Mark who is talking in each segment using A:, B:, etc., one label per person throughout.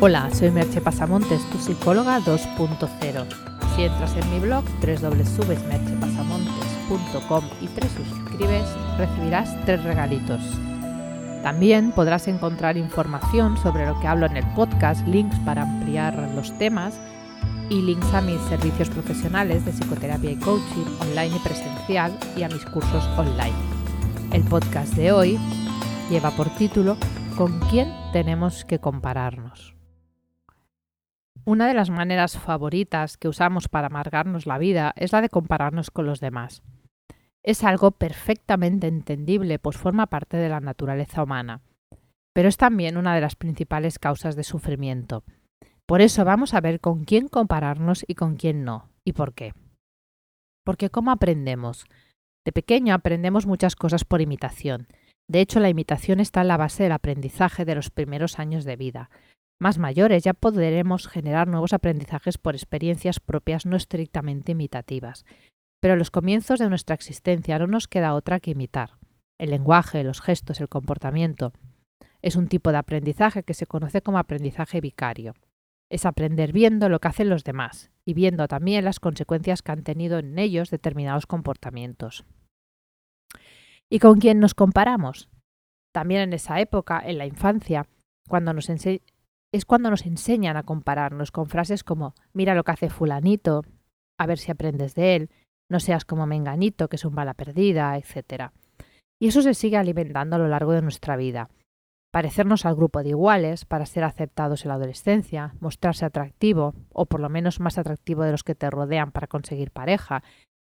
A: Hola, soy Merche Pasamontes, tu psicóloga 2.0. Si entras en mi blog www.merchepasamontes.com y te suscribes, recibirás tres regalitos. También podrás encontrar información sobre lo que hablo en el podcast, links para ampliar los temas y links a mis servicios profesionales de psicoterapia y coaching online y presencial y a mis cursos online. El podcast de hoy lleva por título ¿Con quién tenemos que compararnos? Una de las maneras favoritas que usamos para amargarnos la vida es la de compararnos con los demás. Es algo perfectamente entendible, pues forma parte de la naturaleza humana, pero es también una de las principales causas de sufrimiento. Por eso vamos a ver con quién compararnos y con quién no, y por qué. Porque ¿cómo aprendemos? De pequeño aprendemos muchas cosas por imitación. De hecho, la imitación está en la base del aprendizaje de los primeros años de vida. Más mayores ya podremos generar nuevos aprendizajes por experiencias propias no estrictamente imitativas. Pero en los comienzos de nuestra existencia no nos queda otra que imitar. El lenguaje, los gestos, el comportamiento. Es un tipo de aprendizaje que se conoce como aprendizaje vicario es aprender viendo lo que hacen los demás y viendo también las consecuencias que han tenido en ellos determinados comportamientos. ¿Y con quién nos comparamos? También en esa época, en la infancia, cuando nos es cuando nos enseñan a compararnos con frases como mira lo que hace fulanito, a ver si aprendes de él, no seas como menganito, que es un bala perdida, etc. Y eso se sigue alimentando a lo largo de nuestra vida parecernos al grupo de iguales para ser aceptados en la adolescencia, mostrarse atractivo, o por lo menos más atractivo de los que te rodean para conseguir pareja,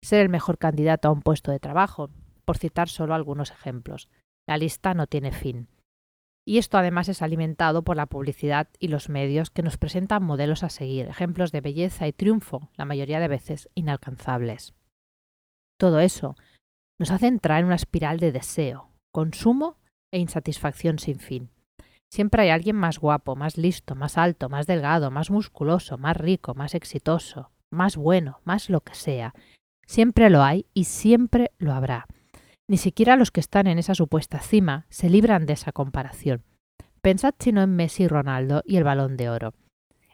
A: ser el mejor candidato a un puesto de trabajo, por citar solo algunos ejemplos. La lista no tiene fin. Y esto además es alimentado por la publicidad y los medios que nos presentan modelos a seguir, ejemplos de belleza y triunfo, la mayoría de veces inalcanzables. Todo eso nos hace entrar en una espiral de deseo, consumo e insatisfacción sin fin. Siempre hay alguien más guapo, más listo, más alto, más delgado, más musculoso, más rico, más exitoso, más bueno, más lo que sea. Siempre lo hay y siempre lo habrá. Ni siquiera los que están en esa supuesta cima se libran de esa comparación. Pensad sino en Messi Ronaldo y el balón de oro.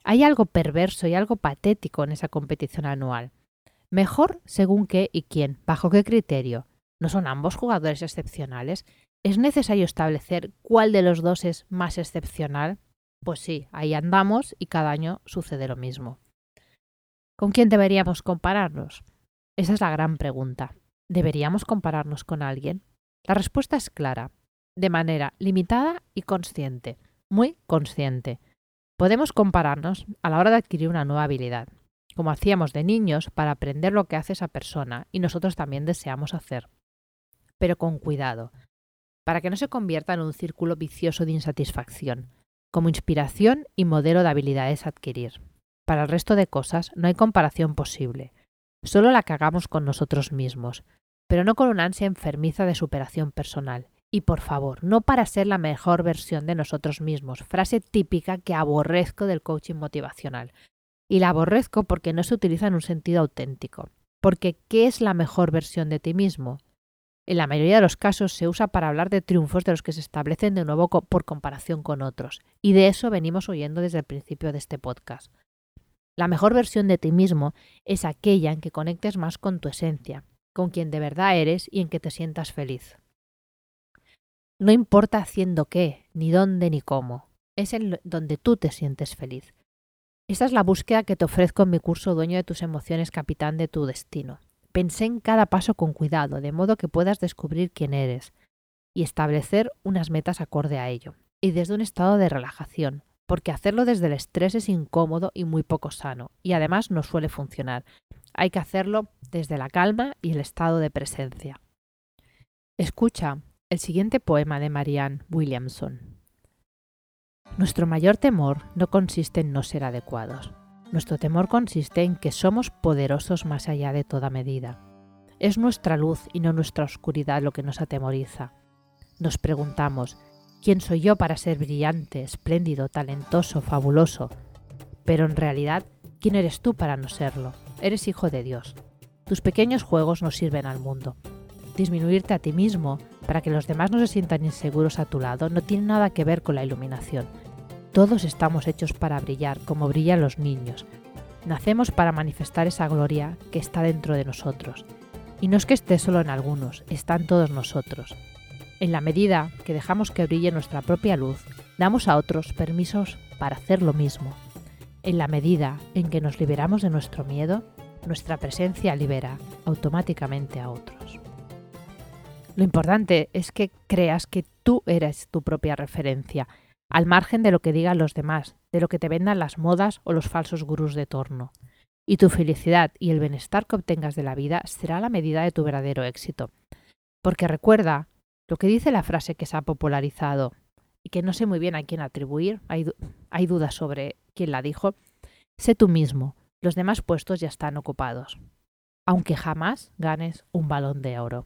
A: Hay algo perverso y algo patético en esa competición anual. Mejor según qué y quién, bajo qué criterio. ¿No son ambos jugadores excepcionales? ¿Es necesario establecer cuál de los dos es más excepcional? Pues sí, ahí andamos y cada año sucede lo mismo. ¿Con quién deberíamos compararnos? Esa es la gran pregunta. ¿Deberíamos compararnos con alguien? La respuesta es clara, de manera limitada y consciente, muy consciente. Podemos compararnos a la hora de adquirir una nueva habilidad, como hacíamos de niños para aprender lo que hace esa persona y nosotros también deseamos hacer. Pero con cuidado, para que no se convierta en un círculo vicioso de insatisfacción, como inspiración y modelo de habilidades a adquirir. Para el resto de cosas no hay comparación posible, solo la que hagamos con nosotros mismos, pero no con una ansia enfermiza de superación personal. Y por favor, no para ser la mejor versión de nosotros mismos, frase típica que aborrezco del coaching motivacional. Y la aborrezco porque no se utiliza en un sentido auténtico. Porque ¿qué es la mejor versión de ti mismo? En la mayoría de los casos se usa para hablar de triunfos de los que se establecen de nuevo por comparación con otros, y de eso venimos oyendo desde el principio de este podcast. La mejor versión de ti mismo es aquella en que conectes más con tu esencia, con quien de verdad eres y en que te sientas feliz. No importa haciendo qué, ni dónde, ni cómo, es en donde tú te sientes feliz. Esta es la búsqueda que te ofrezco en mi curso Dueño de tus emociones, capitán de tu destino. Pensé en cada paso con cuidado, de modo que puedas descubrir quién eres y establecer unas metas acorde a ello, y desde un estado de relajación, porque hacerlo desde el estrés es incómodo y muy poco sano, y además no suele funcionar. Hay que hacerlo desde la calma y el estado de presencia. Escucha el siguiente poema de Marianne Williamson. Nuestro mayor temor no consiste en no ser adecuados, nuestro temor consiste en que somos poderosos más allá de toda medida. Es nuestra luz y no nuestra oscuridad lo que nos atemoriza. Nos preguntamos, ¿quién soy yo para ser brillante, espléndido, talentoso, fabuloso? Pero en realidad, ¿quién eres tú para no serlo? Eres hijo de Dios. Tus pequeños juegos no sirven al mundo. Disminuirte a ti mismo para que los demás no se sientan inseguros a tu lado no tiene nada que ver con la iluminación Todos estamos hechos para brillar, como brillan los niños. Nacemos para manifestar esa gloria que está dentro de nosotros. Y no es que esté solo en algunos, está en todos nosotros. En la medida que dejamos que brille nuestra propia luz, damos a otros permisos para hacer lo mismo. En la medida en que nos liberamos de nuestro miedo, nuestra presencia libera automáticamente a otros. Lo importante es que creas que tú eres tu propia referencia al margen de lo que digan los demás, de lo que te vendan las modas o los falsos gurús de torno. Y tu felicidad y el bienestar que obtengas de la vida será la medida de tu verdadero éxito. Porque recuerda lo que dice la frase que se ha popularizado y que no sé muy bien a quién atribuir, hay, hay dudas sobre quién la dijo, sé tú mismo, los demás puestos ya están ocupados, aunque jamás ganes un balón de oro.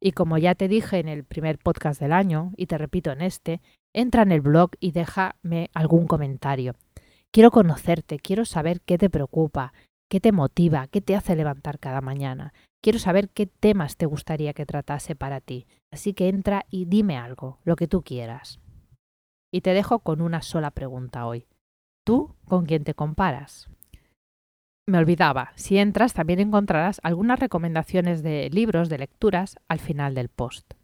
A: Y como ya te dije en el primer podcast del año, y te repito en este, entra en el blog y déjame algún comentario. Quiero conocerte, quiero saber qué te preocupa, qué te motiva, qué te hace levantar cada mañana. Quiero saber qué temas te gustaría que tratase para ti. Así que entra y dime algo, lo que tú quieras. Y te dejo con una sola pregunta hoy. ¿Tú con quién te comparas? me olvidaba, si entras también encontrarás algunas recomendaciones de libros, de lecturas, al final del post.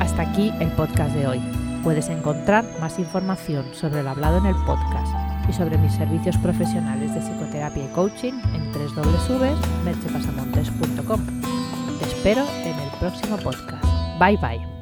A: Hasta aquí el podcast de hoy. Puedes encontrar más información sobre el hablado en el podcast y sobre mis servicios profesionales de psicoterapia y coaching en www.merchepasamontes.com. Te espero en el próximo podcast. Bye bye.